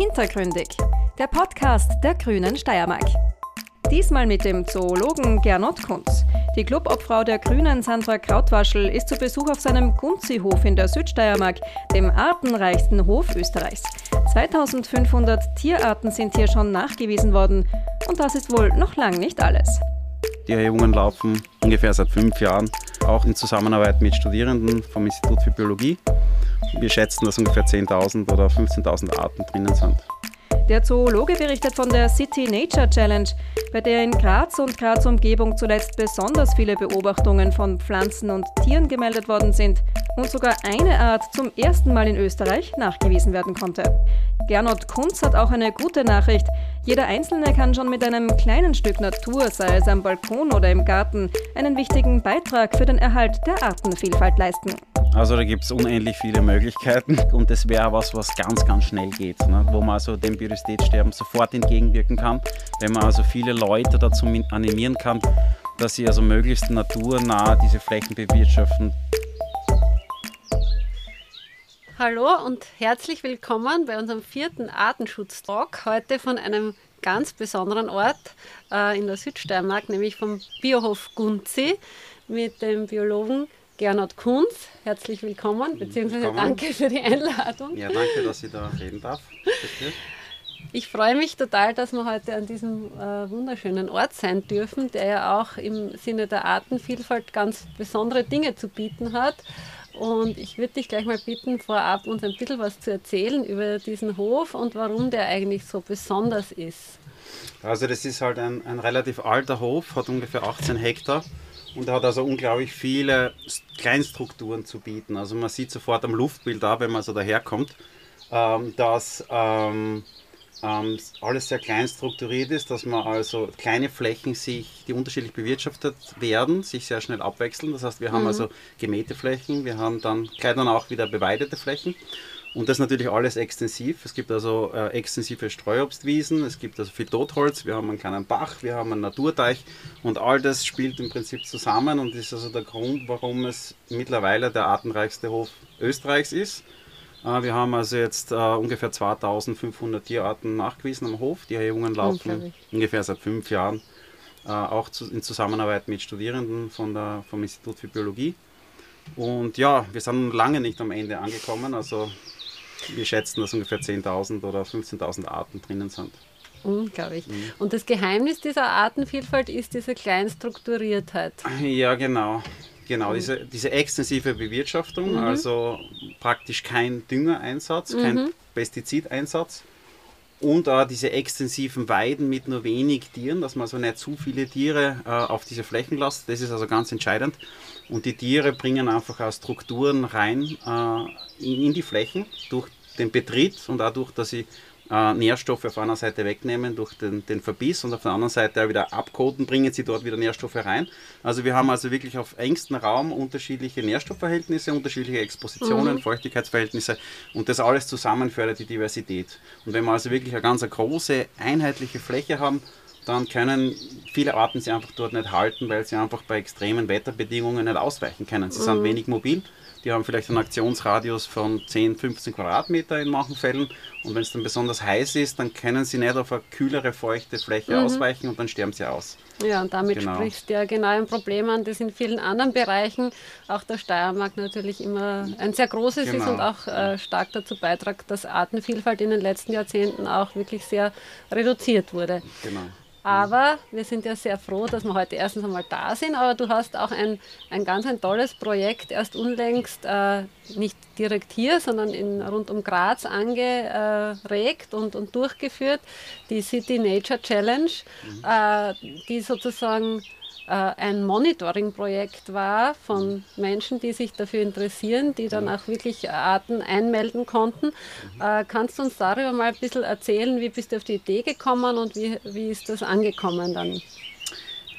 Hintergründig, der Podcast der Grünen Steiermark. Diesmal mit dem Zoologen Gernot Kunz. Die Clubobfrau der Grünen Sandra Krautwaschel ist zu Besuch auf seinem Gunzi-Hof in der Südsteiermark, dem artenreichsten Hof Österreichs. 2500 Tierarten sind hier schon nachgewiesen worden und das ist wohl noch lang nicht alles. Die Erhebungen laufen ungefähr seit fünf Jahren, auch in Zusammenarbeit mit Studierenden vom Institut für Biologie. Wir schätzen, dass ungefähr 10.000 oder 15.000 Arten drinnen sind. Der Zoologe berichtet von der City Nature Challenge, bei der in Graz und Graz Umgebung zuletzt besonders viele Beobachtungen von Pflanzen und Tieren gemeldet worden sind und sogar eine Art zum ersten Mal in Österreich nachgewiesen werden konnte. Gernot Kunz hat auch eine gute Nachricht. Jeder Einzelne kann schon mit einem kleinen Stück Natur, sei es am Balkon oder im Garten, einen wichtigen Beitrag für den Erhalt der Artenvielfalt leisten. Also da gibt es unendlich viele Möglichkeiten und das wäre was, was ganz, ganz schnell geht, ne? wo man also dem Biodiversitätssterben sofort entgegenwirken kann, wenn man also viele Leute dazu animieren kann, dass sie also möglichst naturnah diese Flächen bewirtschaften. Hallo und herzlich willkommen bei unserem vierten Artenschutz-Talk. Heute von einem ganz besonderen Ort äh, in der Südsteiermark, nämlich vom Biohof Gunzi mit dem Biologen Gernot Kunz. Herzlich willkommen, beziehungsweise willkommen. danke für die Einladung. Ja, danke, dass ich da reden darf. Ich freue mich total, dass wir heute an diesem äh, wunderschönen Ort sein dürfen, der ja auch im Sinne der Artenvielfalt ganz besondere Dinge zu bieten hat. Und ich würde dich gleich mal bitten, vorab uns ein bisschen was zu erzählen über diesen Hof und warum der eigentlich so besonders ist. Also das ist halt ein, ein relativ alter Hof, hat ungefähr 18 Hektar und er hat also unglaublich viele Kleinstrukturen zu bieten. Also man sieht sofort am Luftbild da, wenn man so daherkommt, ähm, dass ähm, ähm, alles sehr klein strukturiert ist, dass man also kleine Flächen sich, die unterschiedlich bewirtschaftet werden, sich sehr schnell abwechseln. Das heißt, wir haben mhm. also gemähte Flächen, wir haben dann gleich dann auch wieder beweidete Flächen. Und das natürlich alles extensiv. Es gibt also äh, extensive Streuobstwiesen, es gibt also viel Totholz, wir haben einen kleinen Bach, wir haben einen Naturteich und all das spielt im Prinzip zusammen und ist also der Grund, warum es mittlerweile der artenreichste Hof Österreichs ist. Äh, wir haben also jetzt äh, ungefähr 2500 Tierarten nachgewiesen am Hof. Die Erhebungen laufen ungefähr seit fünf Jahren, äh, auch zu, in Zusammenarbeit mit Studierenden von der, vom Institut für Biologie. Und ja, wir sind lange nicht am Ende angekommen. Also wir schätzen, dass ungefähr 10.000 oder 15.000 Arten drinnen sind. Unglaublich. Mhm. Und das Geheimnis dieser Artenvielfalt ist diese Kleinstrukturiertheit. Ja, genau. Genau, diese, diese extensive Bewirtschaftung, mhm. also praktisch kein Düngereinsatz, kein mhm. Pestizideinsatz und auch diese extensiven Weiden mit nur wenig Tieren, dass man also nicht zu viele Tiere äh, auf diese Flächen lässt. Das ist also ganz entscheidend. Und die Tiere bringen einfach auch Strukturen rein äh, in, in die Flächen durch den Betrieb und auch durch, dass sie äh, Nährstoffe auf einer Seite wegnehmen durch den, den Verbiss und auf der anderen Seite wieder abkoten, bringen sie dort wieder Nährstoffe rein. Also wir haben also wirklich auf engstem Raum unterschiedliche Nährstoffverhältnisse, unterschiedliche Expositionen, mhm. Feuchtigkeitsverhältnisse und das alles zusammen fördert die Diversität. Und wenn wir also wirklich eine ganz große, einheitliche Fläche haben, dann können viele Arten sie einfach dort nicht halten, weil sie einfach bei extremen Wetterbedingungen nicht ausweichen können. Sie mhm. sind wenig mobil die haben vielleicht einen Aktionsradius von 10, 15 Quadratmeter in manchen Fällen. Und wenn es dann besonders heiß ist, dann können sie nicht auf eine kühlere, feuchte Fläche mhm. ausweichen und dann sterben sie aus. Ja, und damit genau. sprichst du ja genau ein Problem an, das in vielen anderen Bereichen, auch der Steiermark natürlich immer ein sehr großes genau. ist und auch äh, stark dazu beiträgt, dass Artenvielfalt in den letzten Jahrzehnten auch wirklich sehr reduziert wurde. Genau. Aber wir sind ja sehr froh, dass wir heute erstens einmal da sind. Aber du hast auch ein, ein ganz ein tolles Projekt erst unlängst äh, nicht direkt hier, sondern in, rund um Graz angeregt und, und durchgeführt, die City Nature Challenge, mhm. äh, die sozusagen ein Monitoring-Projekt war von Menschen, die sich dafür interessieren, die dann auch wirklich Arten einmelden konnten. Mhm. Äh, kannst du uns darüber mal ein bisschen erzählen, wie bist du auf die Idee gekommen und wie, wie ist das angekommen dann?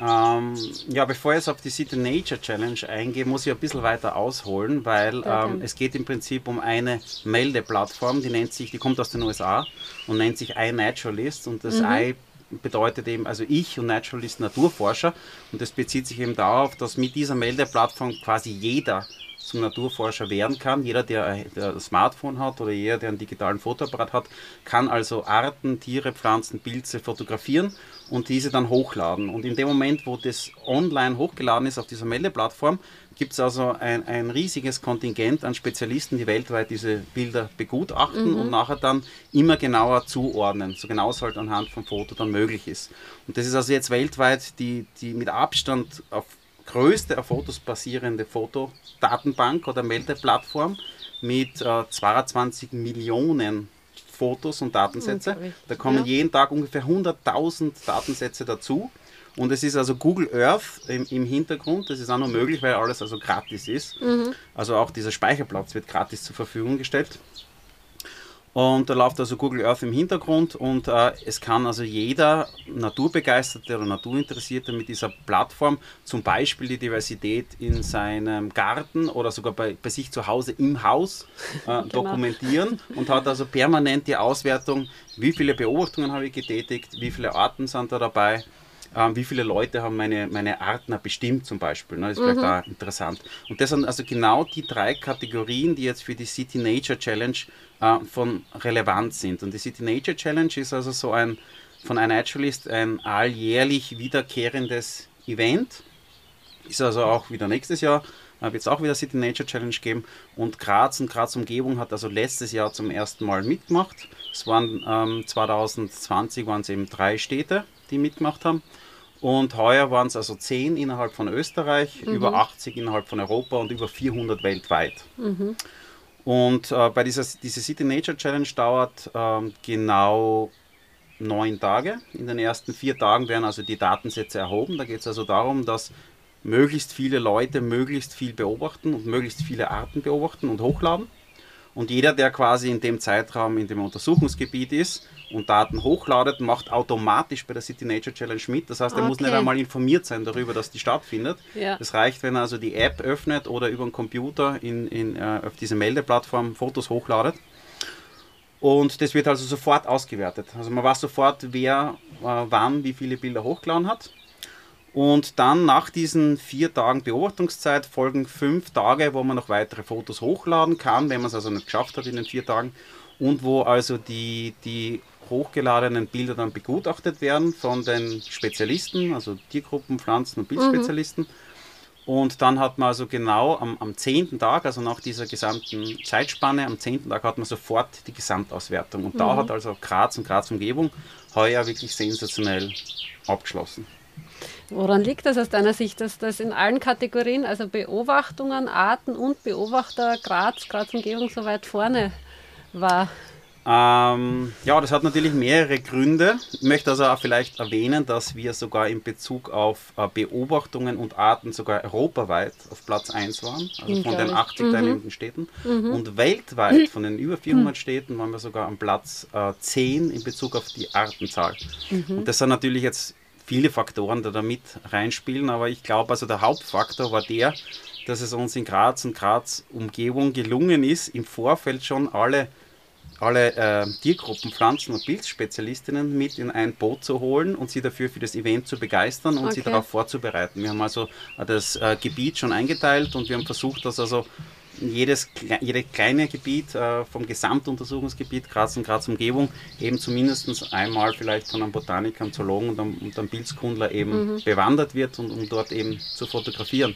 Ähm, ja, bevor ich jetzt auf die City Nature Challenge eingehe, muss ich ein bisschen weiter ausholen, weil ähm, es geht im Prinzip um eine Meldeplattform, die nennt sich, die kommt aus den USA und nennt sich iNaturalist und das mhm. I bedeutet eben, also ich und Naturalist Naturforscher und das bezieht sich eben darauf, dass mit dieser Meldeplattform quasi jeder zum Naturforscher werden kann. Jeder, der ein Smartphone hat oder jeder, der einen digitalen Fotoapparat hat, kann also Arten, Tiere, Pflanzen, Pilze fotografieren und diese dann hochladen. Und in dem Moment, wo das online hochgeladen ist auf dieser Meldeplattform, gibt es also ein, ein riesiges Kontingent an Spezialisten, die weltweit diese Bilder begutachten mhm. und nachher dann immer genauer zuordnen, so genau es halt anhand vom Foto dann möglich ist. Und das ist also jetzt weltweit die, die mit Abstand auf größte auf Fotos basierende Fotodatenbank oder Meldeplattform mit äh, 22 Millionen Fotos und Datensätze. Da kommen ja. jeden Tag ungefähr 100.000 Datensätze dazu. Und es ist also Google Earth im, im, Hintergrund. Das ist auch nur möglich, weil alles also gratis ist. Mhm. Also auch dieser Speicherplatz wird gratis zur Verfügung gestellt. Und da läuft also Google Earth im Hintergrund und äh, es kann also jeder Naturbegeisterte oder Naturinteressierte mit dieser Plattform zum Beispiel die Diversität in seinem Garten oder sogar bei, bei sich zu Hause im Haus äh, genau. dokumentieren und hat also permanent die Auswertung, wie viele Beobachtungen habe ich getätigt, wie viele Arten sind da dabei ähm, wie viele Leute haben meine, meine Artner bestimmt zum Beispiel. Ne? Das ist mhm. vielleicht auch interessant. Und das sind also genau die drei Kategorien, die jetzt für die City Nature Challenge äh, von relevant sind. Und die City Nature Challenge ist also so ein von iNaturalist ein alljährlich wiederkehrendes Event. Ist also auch wieder nächstes Jahr wird es auch wieder City Nature Challenge geben. Und Graz und Graz Umgebung hat also letztes Jahr zum ersten Mal mitgemacht. Es waren ähm, 2020 waren es eben drei Städte, die mitgemacht haben. Und heuer waren es also 10 innerhalb von Österreich, mhm. über 80 innerhalb von Europa und über 400 weltweit. Mhm. Und äh, bei dieser diese City Nature Challenge dauert ähm, genau neun Tage. In den ersten vier Tagen werden also die Datensätze erhoben. Da geht es also darum, dass möglichst viele Leute möglichst viel beobachten und möglichst viele Arten beobachten und hochladen. Und jeder, der quasi in dem Zeitraum in dem Untersuchungsgebiet ist und Daten hochladet, macht automatisch bei der City Nature Challenge mit. Das heißt, er okay. muss nicht einmal informiert sein darüber, dass die stattfindet. Ja. Es reicht, wenn er also die App öffnet oder über den Computer in, in, äh, auf diese Meldeplattform Fotos hochladet. Und das wird also sofort ausgewertet. Also man weiß sofort, wer äh, wann wie viele Bilder hochgeladen hat. Und dann nach diesen vier Tagen Beobachtungszeit folgen fünf Tage, wo man noch weitere Fotos hochladen kann, wenn man es also nicht geschafft hat in den vier Tagen. Und wo also die, die hochgeladenen Bilder dann begutachtet werden von den Spezialisten, also Tiergruppen, Pflanzen- und Bildspezialisten. Mhm. Und dann hat man also genau am, am 10. Tag, also nach dieser gesamten Zeitspanne, am 10. Tag hat man sofort die Gesamtauswertung. Und mhm. da hat also Graz und Graz Umgebung heuer wirklich sensationell abgeschlossen. Woran liegt das aus deiner Sicht, dass das in allen Kategorien, also Beobachtungen, Arten und Beobachter Graz, Graz Umgebung so weit vorne war? Ähm, ja, das hat natürlich mehrere Gründe. Ich möchte also auch vielleicht erwähnen, dass wir sogar in Bezug auf äh, Beobachtungen und Arten sogar europaweit auf Platz 1 waren, also von den 80 mhm. teilnehmenden Städten. Mhm. Und weltweit von den über 400 mhm. Städten waren wir sogar am Platz äh, 10 in Bezug auf die Artenzahl. Mhm. Und das sind natürlich jetzt viele Faktoren, die da mit reinspielen, aber ich glaube, also der Hauptfaktor war der, dass es uns in Graz und Graz Umgebung gelungen ist, im Vorfeld schon alle, alle äh, Tiergruppen, Pflanzen- und Pilzspezialistinnen mit in ein Boot zu holen und sie dafür für das Event zu begeistern und okay. sie darauf vorzubereiten. Wir haben also das äh, Gebiet schon eingeteilt und wir haben versucht, das also jedes, jedes kleine Gebiet äh, vom Gesamtuntersuchungsgebiet Graz und Graz Umgebung eben zumindest einmal vielleicht von einem Botaniker, einem Zoologen und einem, und einem Bildskundler eben mhm. bewandert wird und um dort eben zu fotografieren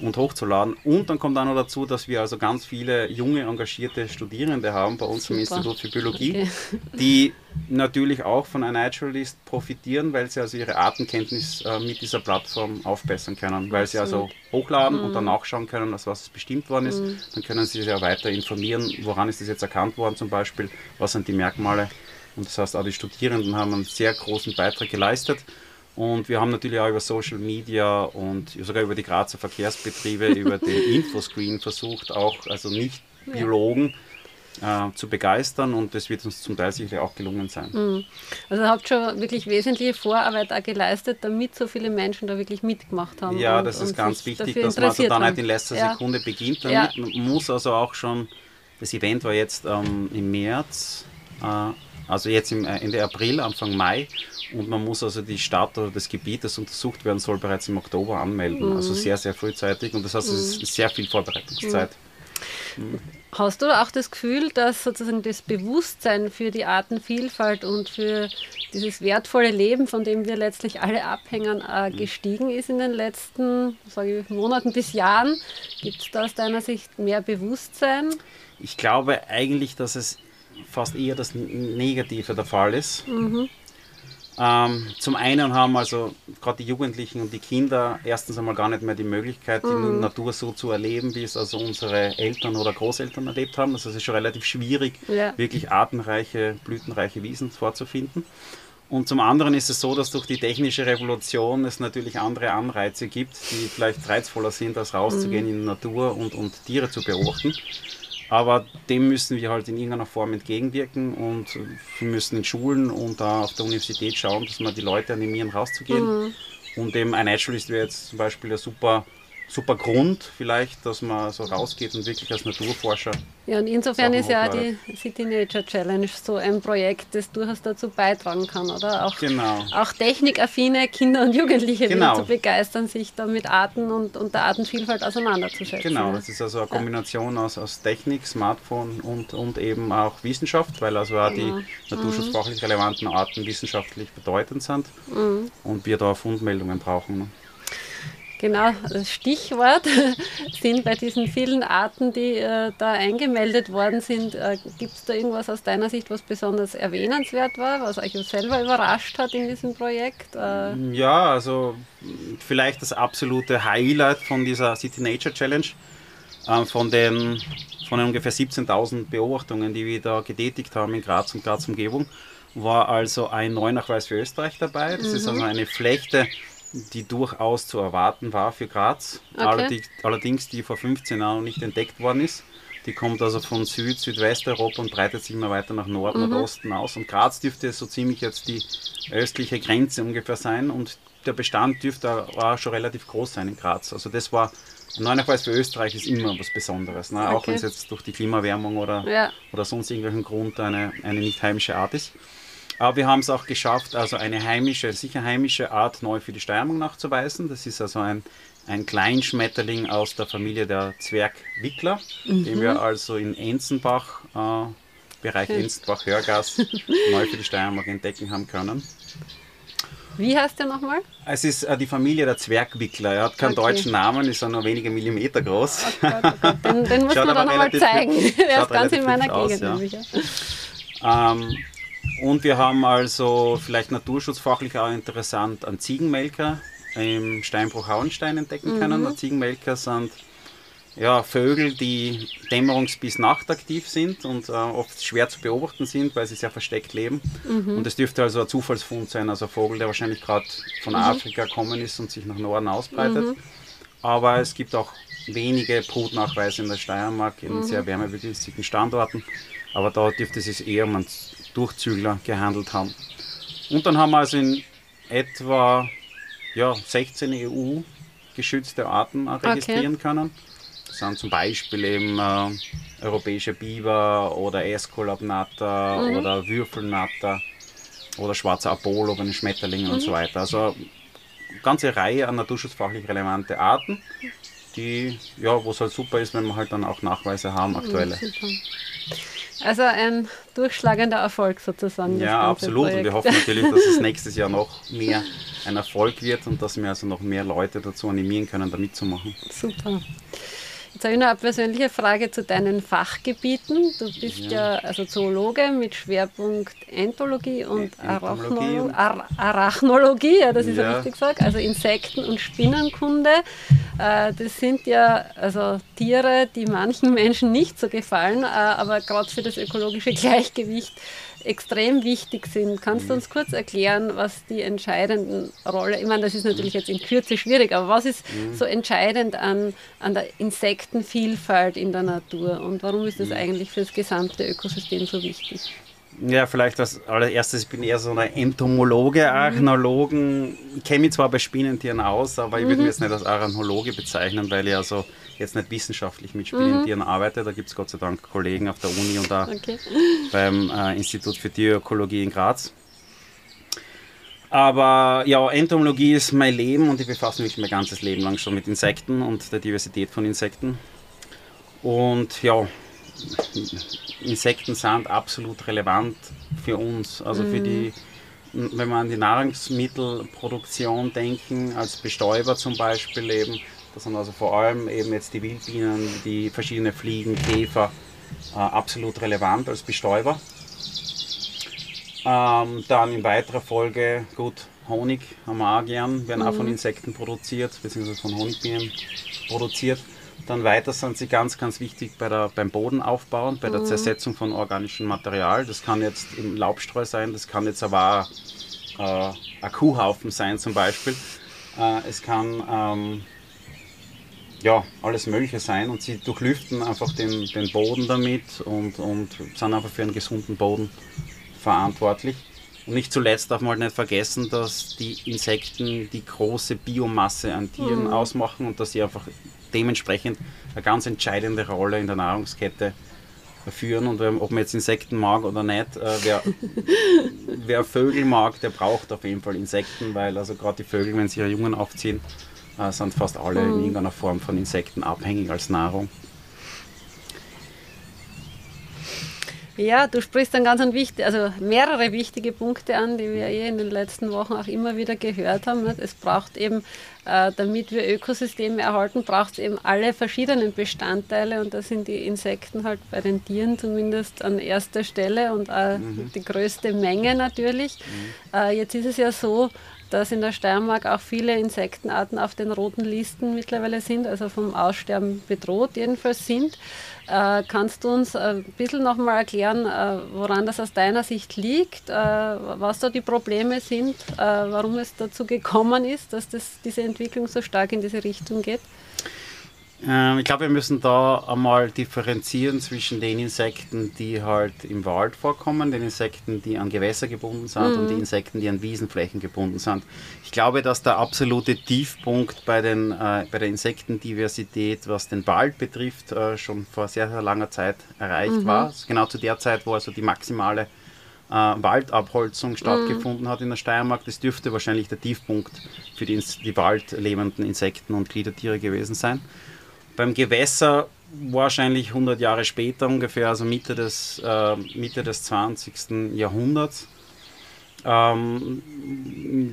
und hochzuladen. Und dann kommt auch noch dazu, dass wir also ganz viele junge, engagierte Studierende haben bei uns Super. im Institut für Biologie, okay. die natürlich auch von iNaturalist profitieren, weil sie also ihre Artenkenntnis äh, mit dieser Plattform aufbessern können, weil sie also hochladen mhm. und dann nachschauen können, aus was es bestimmt worden ist. Mhm. Dann können sie sich ja weiter informieren, woran ist das jetzt erkannt worden zum Beispiel, was sind die Merkmale. Und das heißt, auch die Studierenden haben einen sehr großen Beitrag geleistet. Und wir haben natürlich auch über Social Media und sogar über die Grazer Verkehrsbetriebe, über den Infoscreen versucht, auch also nicht Biologen äh, zu begeistern und das wird uns zum Teil sicherlich auch gelungen sein. Mhm. Also habt schon wirklich wesentliche Vorarbeit auch geleistet, damit so viele Menschen da wirklich mitgemacht haben. Ja, und, das ist ganz wichtig, dass man also dann nicht in letzter ja. Sekunde beginnt damit. Ja. Man muss also auch schon, das Event war jetzt ähm, im März, äh, also jetzt im Ende April, Anfang Mai. Und man muss also die Stadt oder das Gebiet, das untersucht werden soll, bereits im Oktober anmelden. Mhm. Also sehr, sehr frühzeitig. Und das heißt, es ist sehr viel Vorbereitungszeit. Mhm. Hast du auch das Gefühl, dass sozusagen das Bewusstsein für die Artenvielfalt und für dieses wertvolle Leben, von dem wir letztlich alle abhängen, äh, mhm. gestiegen ist in den letzten ich, Monaten bis Jahren? Gibt es da aus deiner Sicht mehr Bewusstsein? Ich glaube eigentlich, dass es fast eher das Negative der Fall ist. Mhm. Ähm, zum einen haben also gerade die Jugendlichen und die Kinder erstens einmal gar nicht mehr die Möglichkeit, die mhm. Natur so zu erleben, wie es also unsere Eltern oder Großeltern erlebt haben. Also es ist schon relativ schwierig, ja. wirklich artenreiche, blütenreiche Wiesen vorzufinden. Und zum anderen ist es so, dass durch die technische Revolution es natürlich andere Anreize gibt, die vielleicht reizvoller sind, als rauszugehen mhm. in die Natur und, und Tiere zu beobachten. Aber dem müssen wir halt in irgendeiner Form entgegenwirken und wir müssen in Schulen und da auf der Universität schauen, dass wir die Leute animieren, rauszugehen. Mhm. Und eben ein Naturalist wäre jetzt zum Beispiel ein super super Grund vielleicht, dass man so rausgeht und wirklich als Naturforscher. Ja, und insofern ist ja auch die City Nature Challenge so ein Projekt, das durchaus dazu beitragen kann, oder? Auch, genau. auch technikaffine Kinder und Jugendliche genau. zu begeistern, sich da mit Arten und, und der Artenvielfalt auseinanderzusetzen. Genau, das ist also eine Kombination ja. aus, aus Technik, Smartphone und, und eben auch Wissenschaft, weil also auch genau. die naturschutzfachlich relevanten Arten wissenschaftlich bedeutend sind mhm. und wir da Fundmeldungen brauchen. Genau, das Stichwort sind bei diesen vielen Arten, die äh, da eingemeldet worden sind. Äh, Gibt es da irgendwas aus deiner Sicht, was besonders erwähnenswert war, was euch selber überrascht hat in diesem Projekt? Äh, ja, also vielleicht das absolute Highlight von dieser City Nature Challenge, äh, von den von den ungefähr 17.000 Beobachtungen, die wir da getätigt haben in Graz und Graz Umgebung, war also ein Neunachweis für Österreich dabei. Das mhm. ist also eine Flechte, die durchaus zu erwarten war für Graz. Okay. Allerdings, die vor 15 Jahren noch nicht entdeckt worden ist. Die kommt also von Süd-, Südwesteuropa und breitet sich immer weiter nach Nord- mhm. Osten aus. Und Graz dürfte so ziemlich jetzt die östliche Grenze ungefähr sein. Und der Bestand dürfte auch schon relativ groß sein in Graz. Also das war, jedenfalls für Österreich ist immer was Besonderes. Ne? Okay. Auch wenn es jetzt durch die Klimaerwärmung oder, ja. oder sonst irgendwelchen Grund eine, eine nicht heimische Art ist. Aber wir haben es auch geschafft, also eine heimische, sicher heimische Art neu für die Steiermark nachzuweisen. Das ist also ein, ein Kleinschmetterling aus der Familie der Zwergwickler, mhm. den wir also in Enzenbach, äh, Bereich. Enzenbach-Hörgas, neu für die Steiermark entdecken haben können. Wie heißt der nochmal? Es ist äh, die Familie der Zwergwickler. Er hat keinen okay. deutschen Namen, ist nur wenige Millimeter groß. Oh Gott, oh Gott. Den, den muss man dann nochmal zeigen. Der ist ganz in meiner Gegend. Aus, ja. ähm, und wir haben also vielleicht naturschutzfachlich auch interessant einen Ziegenmelker im Steinbruch Hauenstein entdecken können. Mhm. Ziegenmelker sind ja, Vögel, die dämmerungs- bis nachtaktiv sind und äh, oft schwer zu beobachten sind, weil sie sehr versteckt leben. Mhm. Und es dürfte also ein Zufallsfund sein, also ein Vogel, der wahrscheinlich gerade von mhm. Afrika gekommen ist und sich nach Norden ausbreitet. Mhm. Aber es gibt auch wenige Brutnachweise in der Steiermark in mhm. sehr wärmebegünstigten Standorten. Aber da dürfte es sich eher um einen Durchzügler gehandelt haben. Und dann haben wir also in etwa ja, 16 EU-geschützte Arten registrieren okay. können. Das sind zum Beispiel eben äh, europäische Biber oder Esculapnatter mhm. oder Würfelnatter oder schwarzer Apollo bei den Schmetterlingen mhm. und so mhm. weiter. Also eine ganze Reihe an naturschutzfachlich relevante Arten, die, ja, wo es halt super ist, wenn wir halt dann auch Nachweise haben, aktuelle. Mhm, also ein durchschlagender Erfolg sozusagen. Ja, absolut. Projekt. Und wir hoffen natürlich, dass es nächstes Jahr noch mehr ein Erfolg wird und dass wir also noch mehr Leute dazu animieren können, da mitzumachen. Super. Jetzt habe ich noch eine persönliche Frage zu deinen Fachgebieten. Du bist ja, ja also Zoologe mit Schwerpunkt Entomologie und Arachnologie, Ar Arachnologie ja, das ist ja. richtig gesagt, also Insekten- und Spinnenkunde. Äh, das sind ja also Tiere, die manchen Menschen nicht so gefallen, äh, aber gerade für das ökologische Gleichgewicht extrem wichtig sind. Kannst du uns kurz erklären, was die entscheidenden Rolle, ich meine, das ist natürlich jetzt in Kürze schwierig, aber was ist so entscheidend an, an der Insektenvielfalt in der Natur und warum ist das mhm. eigentlich für das gesamte Ökosystem so wichtig? Ja, vielleicht als allererstes, ich bin eher so ein Entomologe, mhm. Archäologen. Ich kenne mich zwar bei Spinnentieren aus, aber ich würde mhm. mich jetzt nicht als Archäologe bezeichnen, weil ich also jetzt nicht wissenschaftlich mit Spinnentieren mhm. arbeite. Da gibt es Gott sei Dank Kollegen auf der Uni und da okay. beim äh, Institut für Tierökologie in Graz. Aber ja, Entomologie ist mein Leben und ich befasse mich mein ganzes Leben lang schon mit Insekten und der Diversität von Insekten. Und ja, Insekten sind absolut relevant für uns. Also für die, wenn wir an die Nahrungsmittelproduktion denken, als Bestäuber zum Beispiel eben, das sind also vor allem eben jetzt die Wildbienen, die verschiedenen Fliegen, Käfer, äh, absolut relevant als Bestäuber. Ähm, dann in weiterer Folge, gut, Honig haben wir auch gern, werden mhm. auch von mhm. Insekten produziert, beziehungsweise von Honigbienen produziert. Dann weiter sind sie ganz, ganz wichtig bei der, beim Bodenaufbau, bei der mhm. Zersetzung von organischem Material. Das kann jetzt im Laubstreu sein, das kann jetzt aber auch äh, ein Kuhhaufen sein zum Beispiel. Äh, es kann ähm, ja, alles Mögliche sein und sie durchlüften einfach den, den Boden damit und, und sind einfach für einen gesunden Boden verantwortlich. Und nicht zuletzt darf man halt nicht vergessen, dass die Insekten die große Biomasse an Tieren mhm. ausmachen und dass sie einfach dementsprechend eine ganz entscheidende Rolle in der Nahrungskette führen. Und ob man jetzt Insekten mag oder nicht, äh, wer, wer, Vögel mag, der braucht auf jeden Fall Insekten, weil also gerade die Vögel, wenn sie ihre Jungen aufziehen, äh, sind fast alle mhm. in irgendeiner Form von Insekten abhängig als Nahrung. Ja, du sprichst dann ganz ein wichtig, also mehrere wichtige Punkte an, die wir eh in den letzten Wochen auch immer wieder gehört haben. Es braucht eben, äh, damit wir Ökosysteme erhalten, braucht es eben alle verschiedenen Bestandteile und da sind die Insekten halt bei den Tieren zumindest an erster Stelle und auch mhm. die größte Menge natürlich. Mhm. Äh, jetzt ist es ja so, dass in der Steiermark auch viele Insektenarten auf den roten Listen mittlerweile sind, also vom Aussterben bedroht jedenfalls sind. Äh, kannst du uns ein bisschen nochmal erklären, äh, woran das aus deiner Sicht liegt, äh, was da die Probleme sind, äh, warum es dazu gekommen ist, dass das, diese Entwicklung so stark in diese Richtung geht? Ähm, ich glaube, wir müssen da einmal differenzieren zwischen den Insekten, die halt im Wald vorkommen, den Insekten, die an Gewässer gebunden sind mhm. und den Insekten, die an Wiesenflächen gebunden sind. Ich glaube, dass der absolute Tiefpunkt bei, den, äh, bei der Insektendiversität, was den Wald betrifft, äh, schon vor sehr, sehr langer Zeit erreicht mhm. war. Genau zu der Zeit, wo also die maximale äh, Waldabholzung stattgefunden mhm. hat in der Steiermark. Das dürfte wahrscheinlich der Tiefpunkt für die, die waldlebenden Insekten und Gliedertiere gewesen sein. Beim Gewässer wahrscheinlich 100 Jahre später ungefähr, also Mitte des, äh, Mitte des 20. Jahrhunderts, ähm,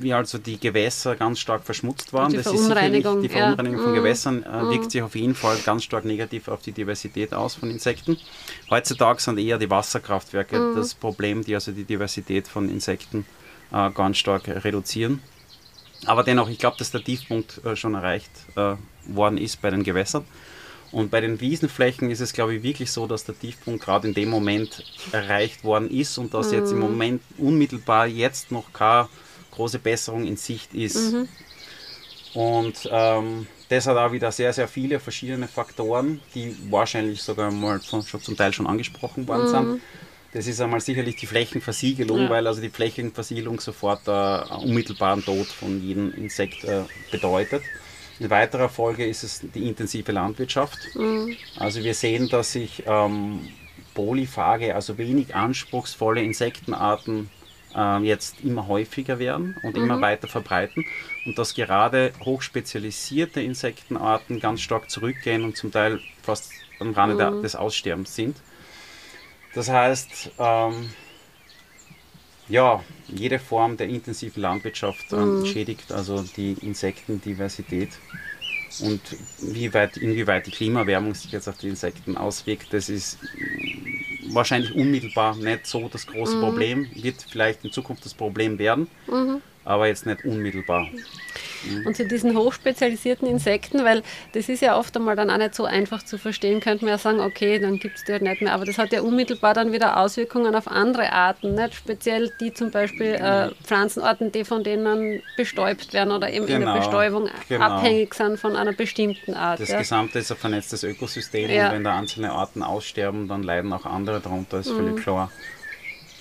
wie also die Gewässer ganz stark verschmutzt waren. Die das Verunreinigung, ist die Verunreinigung ja. von mhm. Gewässern äh, mhm. wirkt sich auf jeden Fall ganz stark negativ auf die Diversität aus von Insekten. Heutzutage sind eher die Wasserkraftwerke mhm. das Problem, die also die Diversität von Insekten äh, ganz stark reduzieren. Aber dennoch, ich glaube, dass der Tiefpunkt äh, schon erreicht äh, worden ist bei den Gewässern. Und bei den Wiesenflächen ist es, glaube ich, wirklich so, dass der Tiefpunkt gerade in dem Moment erreicht worden ist und dass mhm. jetzt im mhm. Moment unmittelbar jetzt noch keine große Besserung in Sicht ist. Mhm. Und ähm, das hat auch wieder sehr, sehr viele verschiedene Faktoren, die wahrscheinlich sogar mal schon, zum Teil schon angesprochen worden mhm. sind. Das ist einmal sicherlich die Flächenversiegelung, ja. weil also die Flächenversiegelung sofort äh, einen unmittelbaren Tod von jedem Insekt äh, bedeutet. In weiterer Folge ist es die intensive Landwirtschaft. Mhm. Also wir sehen, dass sich ähm, polyphage, also wenig anspruchsvolle Insektenarten äh, jetzt immer häufiger werden und mhm. immer weiter verbreiten und dass gerade hochspezialisierte Insektenarten ganz stark zurückgehen und zum Teil fast am Rande mhm. des Aussterbens sind. Das heißt, ähm, ja, jede Form der intensiven Landwirtschaft ähm, mhm. schädigt also die Insektendiversität. Und wie weit, inwieweit die Klimaerwärmung sich jetzt auf die Insekten auswirkt, das ist wahrscheinlich unmittelbar nicht so das große mhm. Problem, wird vielleicht in Zukunft das Problem werden, mhm. Aber jetzt nicht unmittelbar. Mhm. Und zu diesen hochspezialisierten Insekten, weil das ist ja oft einmal dann auch nicht so einfach zu verstehen, könnte man ja sagen, okay, dann gibt es die halt nicht mehr. Aber das hat ja unmittelbar dann wieder Auswirkungen auf andere Arten, nicht? speziell die zum Beispiel äh, Pflanzenarten, die von denen bestäubt werden oder eben genau, in der genau, Bestäubung genau. abhängig sind von einer bestimmten Art. Das ja. Gesamte ist ein vernetztes Ökosystem ja. und wenn da einzelne Arten aussterben, dann leiden auch andere darunter, ist mhm. völlig klar.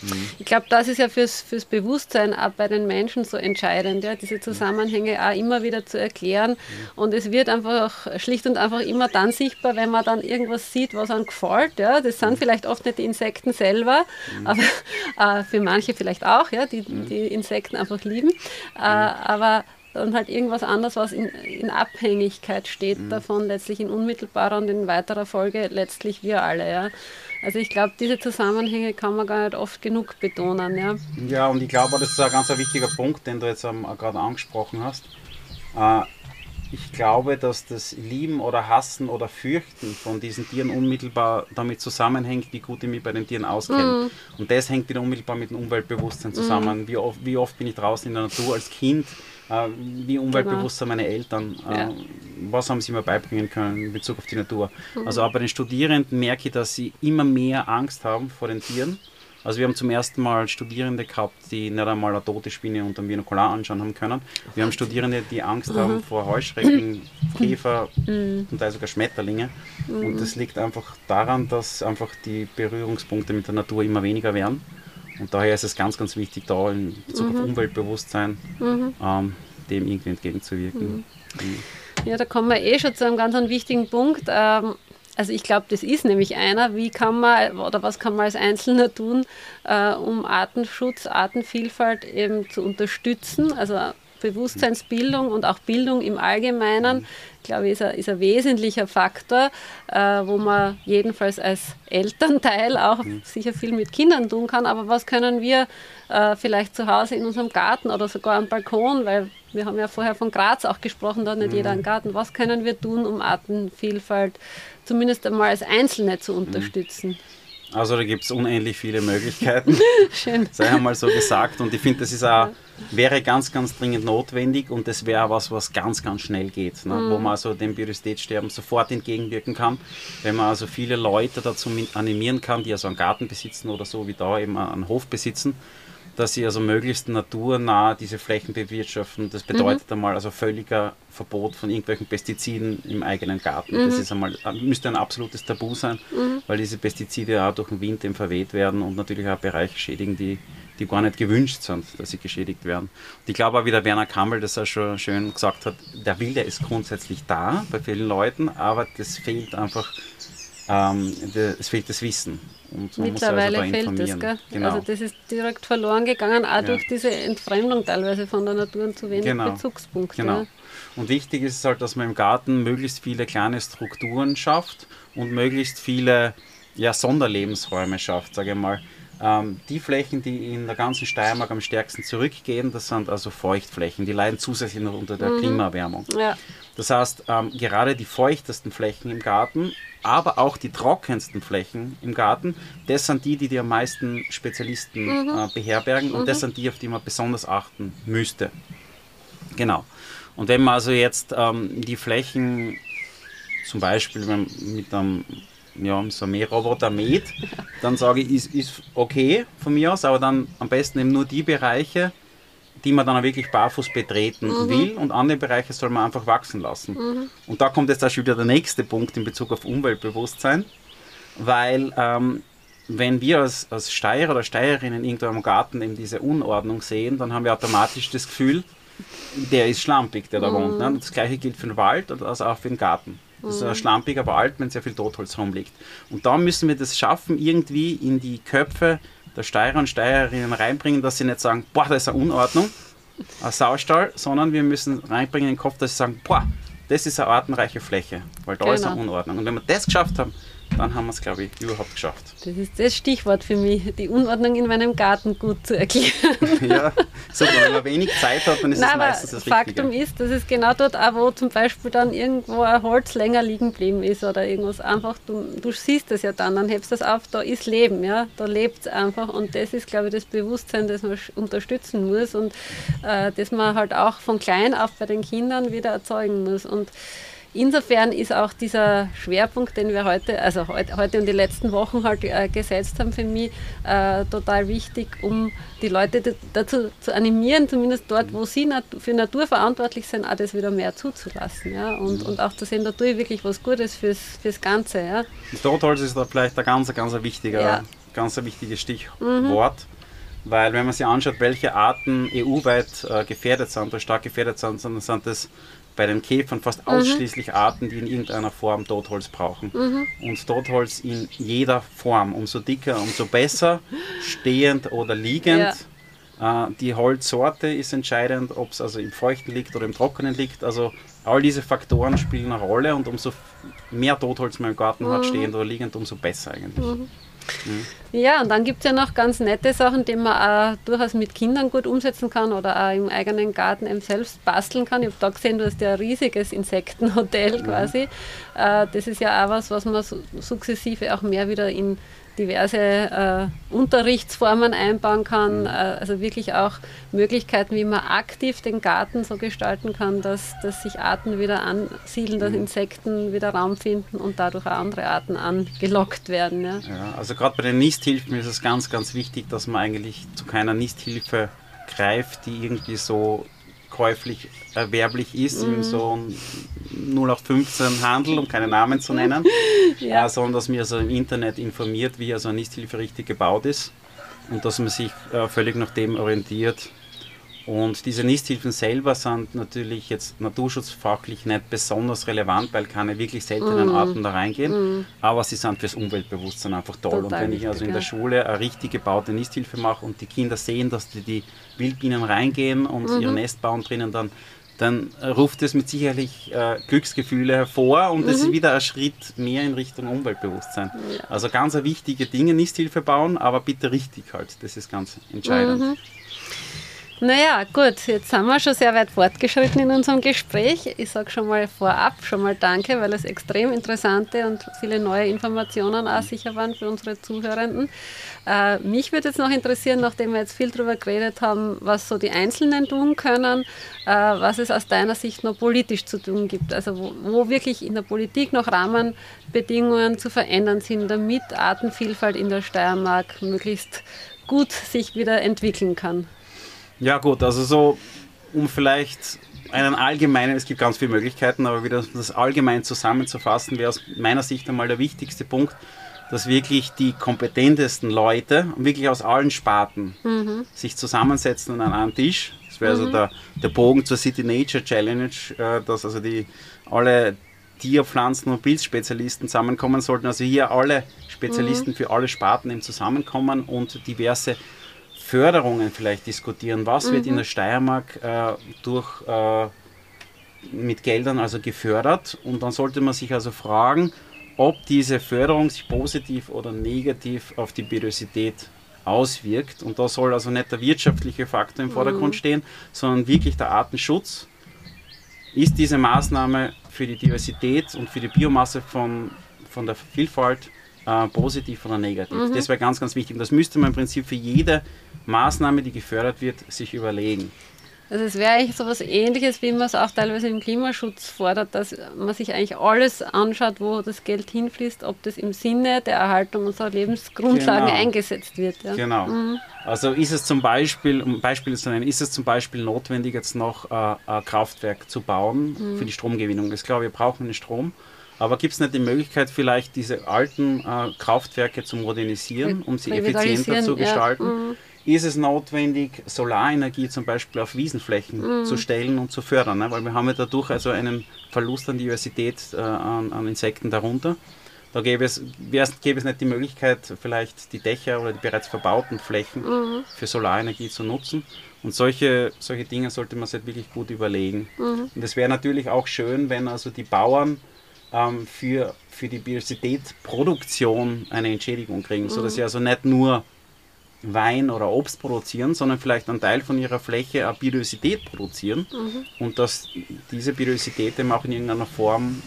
Mhm. Ich glaube, das ist ja fürs, fürs Bewusstsein auch bei den Menschen so entscheidend, ja, diese Zusammenhänge auch immer wieder zu erklären. Mhm. Und es wird einfach schlicht und einfach immer dann sichtbar, wenn man dann irgendwas sieht, was einem gefällt. Ja. Das sind vielleicht oft nicht die Insekten selber, mhm. aber äh, für manche vielleicht auch, ja, die, die Insekten einfach lieben. Äh, aber dann halt irgendwas anderes, was in, in Abhängigkeit steht mhm. davon, letztlich in unmittelbarer und in weiterer Folge letztlich wir alle. Ja. Also ich glaube, diese Zusammenhänge kann man gar nicht oft genug betonen. Ja, ja und ich glaube, das ist ein ganz wichtiger Punkt, den du jetzt ähm, gerade angesprochen hast. Äh, ich glaube, dass das Lieben oder Hassen oder Fürchten von diesen Tieren unmittelbar damit zusammenhängt, wie gut ich mich bei den Tieren auskenne. Mm. Und das hängt wieder unmittelbar mit dem Umweltbewusstsein zusammen. Mm. Wie, oft, wie oft bin ich draußen in der Natur als Kind? Äh, wie umweltbewusst sind meine Eltern? Äh, ja. Was haben sie mir beibringen können in Bezug auf die Natur? Mhm. Also auch bei den Studierenden merke ich, dass sie immer mehr Angst haben vor den Tieren also wir haben zum ersten Mal Studierende gehabt, die nicht einmal eine tote Spinne unter dem Binokular anschauen haben können. Wir haben Studierende, die Angst mhm. haben vor Heuschrecken, Käfer mhm. und sogar Schmetterlinge. Mhm. Und das liegt einfach daran, dass einfach die Berührungspunkte mit der Natur immer weniger werden. Und daher ist es ganz, ganz wichtig, da in Bezug auf mhm. Umweltbewusstsein mhm. ähm, dem irgendwie entgegenzuwirken. Mhm. Ja, da kommen wir eh schon zu einem ganz wichtigen Punkt. Ähm, also ich glaube, das ist nämlich einer. Wie kann man oder was kann man als Einzelner tun, äh, um Artenschutz, Artenvielfalt eben zu unterstützen? Also Bewusstseinsbildung und auch Bildung im Allgemeinen, glaube ich, ist ein, ist ein wesentlicher Faktor, äh, wo man jedenfalls als Elternteil auch mhm. sicher viel mit Kindern tun kann. Aber was können wir äh, vielleicht zu Hause in unserem Garten oder sogar am Balkon, weil wir haben ja vorher von Graz auch gesprochen, da hat nicht mhm. jeder einen Garten. Was können wir tun, um Artenvielfalt zumindest einmal als Einzelne zu unterstützen? Also da gibt es unendlich viele Möglichkeiten. Schön. Sei einmal so gesagt. Und ich finde, das ist auch, wäre ganz, ganz dringend notwendig und das wäre was, was ganz, ganz schnell geht, ne? Mhm. wo man also dem Biodiversitätssterben sofort entgegenwirken kann. Wenn man also viele Leute dazu animieren kann, die also einen Garten besitzen oder so wie da eben einen Hof besitzen, dass sie also möglichst naturnah diese Flächen bewirtschaften. Das bedeutet mhm. einmal also völliger Verbot von irgendwelchen Pestiziden im eigenen Garten. Mhm. Das ist einmal, äh, müsste ein absolutes Tabu sein, mhm. weil diese Pestizide auch durch den Wind eben verweht werden und natürlich auch Bereiche schädigen, die, die gar nicht gewünscht sind, dass sie geschädigt werden. Und ich glaube auch, wie der Werner Kammel das auch schon schön gesagt hat, der Wille ist grundsätzlich da bei vielen Leuten, aber das fehlt einfach, ähm, es fehlt das Wissen. Mittlerweile also fehlt das, gell? Genau. Also das ist direkt verloren gegangen, auch ja. durch diese Entfremdung teilweise von der Natur und zu wenig genau. Bezugspunkte. Genau. Ja. Und wichtig ist es halt, dass man im Garten möglichst viele kleine Strukturen schafft und möglichst viele ja, Sonderlebensräume schafft, sage ich mal. Ähm, die Flächen, die in der ganzen Steiermark am stärksten zurückgehen, das sind also Feuchtflächen. Die leiden zusätzlich noch unter der mhm. Klimaerwärmung. Ja. Das heißt, ähm, gerade die feuchtesten Flächen im Garten, aber auch die trockensten Flächen im Garten, das sind die, die die am meisten Spezialisten mhm. äh, beherbergen und mhm. das sind die, auf die man besonders achten müsste. Genau. Und wenn man also jetzt ähm, die Flächen zum Beispiel mit einem ja, so ein Mähroboter mäht, dann sage ich, ist, ist okay von mir aus, aber dann am besten eben nur die Bereiche, die man dann wirklich barfuß betreten mhm. will und andere Bereiche soll man einfach wachsen lassen. Mhm. Und da kommt jetzt auch schon wieder der nächste Punkt in Bezug auf Umweltbewusstsein, weil ähm, wenn wir als, als Steirer oder Steirerinnen irgendwo im Garten eben diese Unordnung sehen, dann haben wir automatisch das Gefühl, der ist schlampig, der da mhm. wohnt. Ne? Das gleiche gilt für den Wald und also auch für den Garten. Das ist ein mhm. schlampiger Wald, wenn sehr viel Totholz rumliegt. Und da müssen wir das schaffen, irgendwie in die Köpfe der Steirer und Steirerinnen reinbringen, dass sie nicht sagen, boah, das ist eine Unordnung, ein Saustall, sondern wir müssen reinbringen in den Kopf, dass sie sagen, boah, das ist eine artenreiche Fläche, weil da genau. ist eine genau. Unordnung. Und wenn wir das geschafft haben, dann haben wir es, glaube ich, überhaupt geschafft. Das ist das Stichwort für mich, die Unordnung in meinem Garten gut zu erklären. ja, super, wenn man wenig Zeit hat, dann ist Nein, es meistens das Faktum Richtige. ist, dass es genau dort auch, wo zum Beispiel dann irgendwo ein Holz länger liegen geblieben ist oder irgendwas, einfach, du, du siehst das ja dann, dann hebst du das auf, da ist Leben, ja, da lebt es einfach und das ist, glaube ich, das Bewusstsein, das man unterstützen muss und äh, das man halt auch von klein auf bei den Kindern wieder erzeugen muss und Insofern ist auch dieser Schwerpunkt, den wir heute, also heute, heute und die letzten Wochen halt äh, gesetzt haben, für mich äh, total wichtig, um die Leute dazu zu animieren, zumindest dort, wo sie nat für Natur verantwortlich sind, auch das wieder mehr zuzulassen. Ja? Und, und auch zu sehen, da tue ich wirklich was Gutes fürs, fürs Ganze. Ja? Das Totholz ist da vielleicht ein ganz, ganz wichtiger ja ganz wichtiges Stichwort. Mhm. Weil wenn man sich anschaut, welche Arten EU-weit äh, gefährdet sind oder stark gefährdet sind, dann sind das bei den Käfern fast mhm. ausschließlich Arten, die in irgendeiner Form Totholz brauchen. Mhm. Und Totholz in jeder Form. Umso dicker, umso besser, stehend oder liegend. Ja. Äh, die Holzsorte ist entscheidend, ob es also im Feuchten liegt oder im Trockenen liegt. Also all diese Faktoren spielen eine Rolle und umso mehr Totholz man im Garten mhm. hat, stehend oder liegend, umso besser eigentlich. Mhm. Mhm. Ja, und dann gibt es ja noch ganz nette Sachen, die man auch durchaus mit Kindern gut umsetzen kann oder auch im eigenen Garten eben selbst basteln kann. Ich habe da gesehen, du hast ja ein riesiges Insektenhotel quasi. Äh, das ist ja auch was, was man sukzessive auch mehr wieder in diverse äh, Unterrichtsformen einbauen kann, mhm. äh, also wirklich auch Möglichkeiten, wie man aktiv den Garten so gestalten kann, dass, dass sich Arten wieder ansiedeln, dass mhm. Insekten wieder Raum finden und dadurch auch andere Arten angelockt werden. Ja, ja also gerade bei den Nisthilfen ist es ganz, ganz wichtig, dass man eigentlich zu keiner Nisthilfe greift, die irgendwie so käuflich erwerblich ist, mhm. in so 0815 Handel, um keine Namen zu nennen, ja. äh, sondern dass man also im Internet informiert, wie also eine Nisthilfe richtig gebaut ist und dass man sich äh, völlig nach dem orientiert. Und diese Nisthilfen selber sind natürlich jetzt naturschutzfachlich nicht besonders relevant, weil keine wirklich seltenen mm. Arten da reingehen. Mm. Aber sie sind fürs Umweltbewusstsein einfach toll. Total und wenn ich also in der Schule eine richtig gebaute Nisthilfe mache und die Kinder sehen, dass die, die Wildbienen reingehen und mhm. ihr Nest bauen drinnen, dann, dann ruft es mit sicherlich äh, Glücksgefühle hervor und es mhm. ist wieder ein Schritt mehr in Richtung Umweltbewusstsein. Ja. Also ganz wichtige Dinge, Nisthilfe bauen, aber bitte richtig halt. Das ist ganz entscheidend. Mhm. Naja, gut, jetzt sind wir schon sehr weit fortgeschritten in unserem Gespräch. Ich sage schon mal vorab schon mal Danke, weil es extrem interessante und viele neue Informationen auch sicher waren für unsere Zuhörenden. Äh, mich würde jetzt noch interessieren, nachdem wir jetzt viel darüber geredet haben, was so die Einzelnen tun können, äh, was es aus deiner Sicht noch politisch zu tun gibt. Also wo, wo wirklich in der Politik noch Rahmenbedingungen zu verändern sind, damit Artenvielfalt in der Steiermark möglichst gut sich wieder entwickeln kann. Ja gut, also so, um vielleicht einen allgemeinen, es gibt ganz viele Möglichkeiten, aber wieder das allgemein zusammenzufassen, wäre aus meiner Sicht einmal der wichtigste Punkt, dass wirklich die kompetentesten Leute, wirklich aus allen Sparten, mhm. sich zusammensetzen an einem Tisch. Das wäre also mhm. also der, der Bogen zur City Nature Challenge, äh, dass also die alle Tier-, Pflanzen- und Pilzspezialisten zusammenkommen sollten. Also hier alle Spezialisten mhm. für alle Sparten eben zusammenkommen und diverse Förderungen vielleicht diskutieren. Was mhm. wird in mhm. der Steiermark äh, durch, äh, mit Geldern also gefördert? Und dann sollte man sich also fragen, ob diese Förderung sich positiv oder negativ auf die Biodiversität auswirkt. Und da soll also nicht der wirtschaftliche Faktor im Vordergrund mhm. stehen, sondern wirklich der Artenschutz. Ist diese Maßnahme für die Diversität und für die Biomasse von, von der Vielfalt äh, positiv oder negativ? Mhm. Das wäre ganz, ganz wichtig. Und das müsste man im Prinzip für jede Maßnahme, die gefördert wird, sich überlegen. Also es wäre eigentlich so etwas ähnliches, wie man es auch teilweise im Klimaschutz fordert, dass man sich eigentlich alles anschaut, wo das Geld hinfließt, ob das im Sinne der Erhaltung unserer Lebensgrundlagen genau. eingesetzt wird. Ja. Genau. Mhm. Also ist es zum Beispiel, um Beispiele zu nennen, ist es zum Beispiel notwendig, jetzt noch äh, ein Kraftwerk zu bauen mhm. für die Stromgewinnung? Ich glaube, wir brauchen den Strom. Aber gibt es nicht die Möglichkeit, vielleicht diese alten äh, Kraftwerke zu modernisieren, um sie effizienter zu gestalten? Ja. Mhm ist es notwendig, Solarenergie zum Beispiel auf Wiesenflächen mhm. zu stellen und zu fördern, ne? weil wir haben ja dadurch also einen Verlust an Diversität äh, an, an, Insekten darunter. Da gäbe es, gäbe es nicht die Möglichkeit, vielleicht die Dächer oder die bereits verbauten Flächen mhm. für Solarenergie zu nutzen. Und solche, solche Dinge sollte man sich wirklich gut überlegen. Mhm. Und es wäre natürlich auch schön, wenn also die Bauern ähm, für, für die Biodiversitätsproduktion eine Entschädigung kriegen, mhm. sodass sie also nicht nur Wein oder Obst produzieren, sondern vielleicht einen Teil von ihrer Fläche auch Biodiversität produzieren mhm. und dass diese Biodiversität eben auch in irgendeiner Form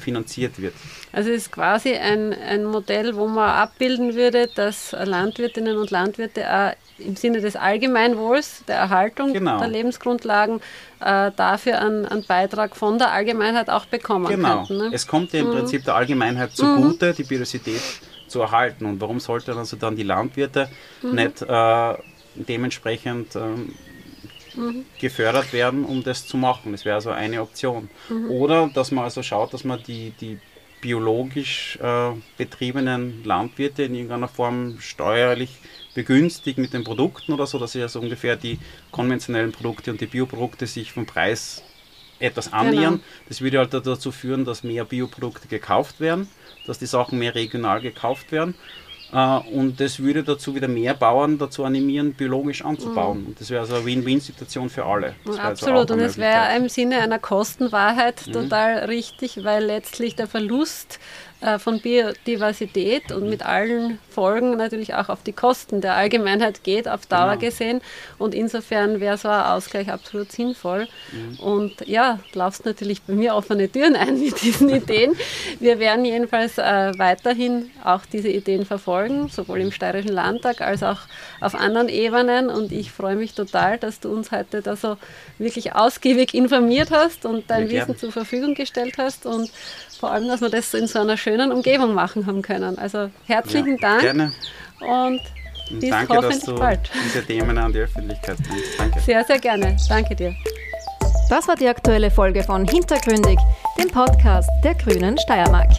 finanziert wird. Also es ist quasi ein, ein Modell, wo man abbilden würde, dass Landwirtinnen und Landwirte auch im Sinne des Allgemeinwohls, der Erhaltung genau. der Lebensgrundlagen, äh, dafür einen, einen, Beitrag von der Allgemeinheit auch bekommen genau. könnten. Ne? Es kommt ja im mhm. Prinzip der Allgemeinheit zugute, mhm. die Biodiversität zu erhalten. Und warum sollten also dann die Landwirte mhm. nicht äh, dementsprechend ähm, mhm. gefördert werden, um das zu machen? Das wäre also eine Option. Mhm. Oder dass man also schaut, dass man die, die biologisch äh, betriebenen Landwirte in irgendeiner Form steuerlich begünstigt mit den Produkten oder so, dass sie also ungefähr die konventionellen Produkte und die Bioprodukte sich vom Preis etwas annähern. Genau. Das würde halt dazu führen, dass mehr Bioprodukte gekauft werden, dass die Sachen mehr regional gekauft werden. Uh, und das würde dazu wieder mehr Bauern dazu animieren, biologisch anzubauen. Mhm. Und das wäre also eine Win-Win-Situation für alle. Also absolut, und es wäre im Sinne einer Kostenwahrheit mhm. total richtig, weil letztlich der Verlust äh, von Biodiversität und mit allen Folgen natürlich auch auf die Kosten der Allgemeinheit geht, auf Dauer genau. gesehen. Und insofern wäre so ein Ausgleich absolut sinnvoll. Mhm. Und ja, laufst natürlich bei mir offene Türen ein mit diesen Ideen. Wir werden jedenfalls äh, weiterhin auch diese Ideen verfolgen, sowohl im Steirischen Landtag als auch auf anderen Ebenen. Und ich freue mich total, dass du uns heute da so wirklich ausgiebig informiert hast und dein Wissen zur Verfügung gestellt hast. Und vor allem, dass wir das in so einer schönen Umgebung machen haben können. Also herzlichen ja, Dank. Gerne. Und bis danke, hoffentlich dass du bald. diese Themen an die Öffentlichkeit bringst. Danke. Sehr, sehr gerne. Danke dir. Das war die aktuelle Folge von Hintergründig, dem Podcast der Grünen Steiermark.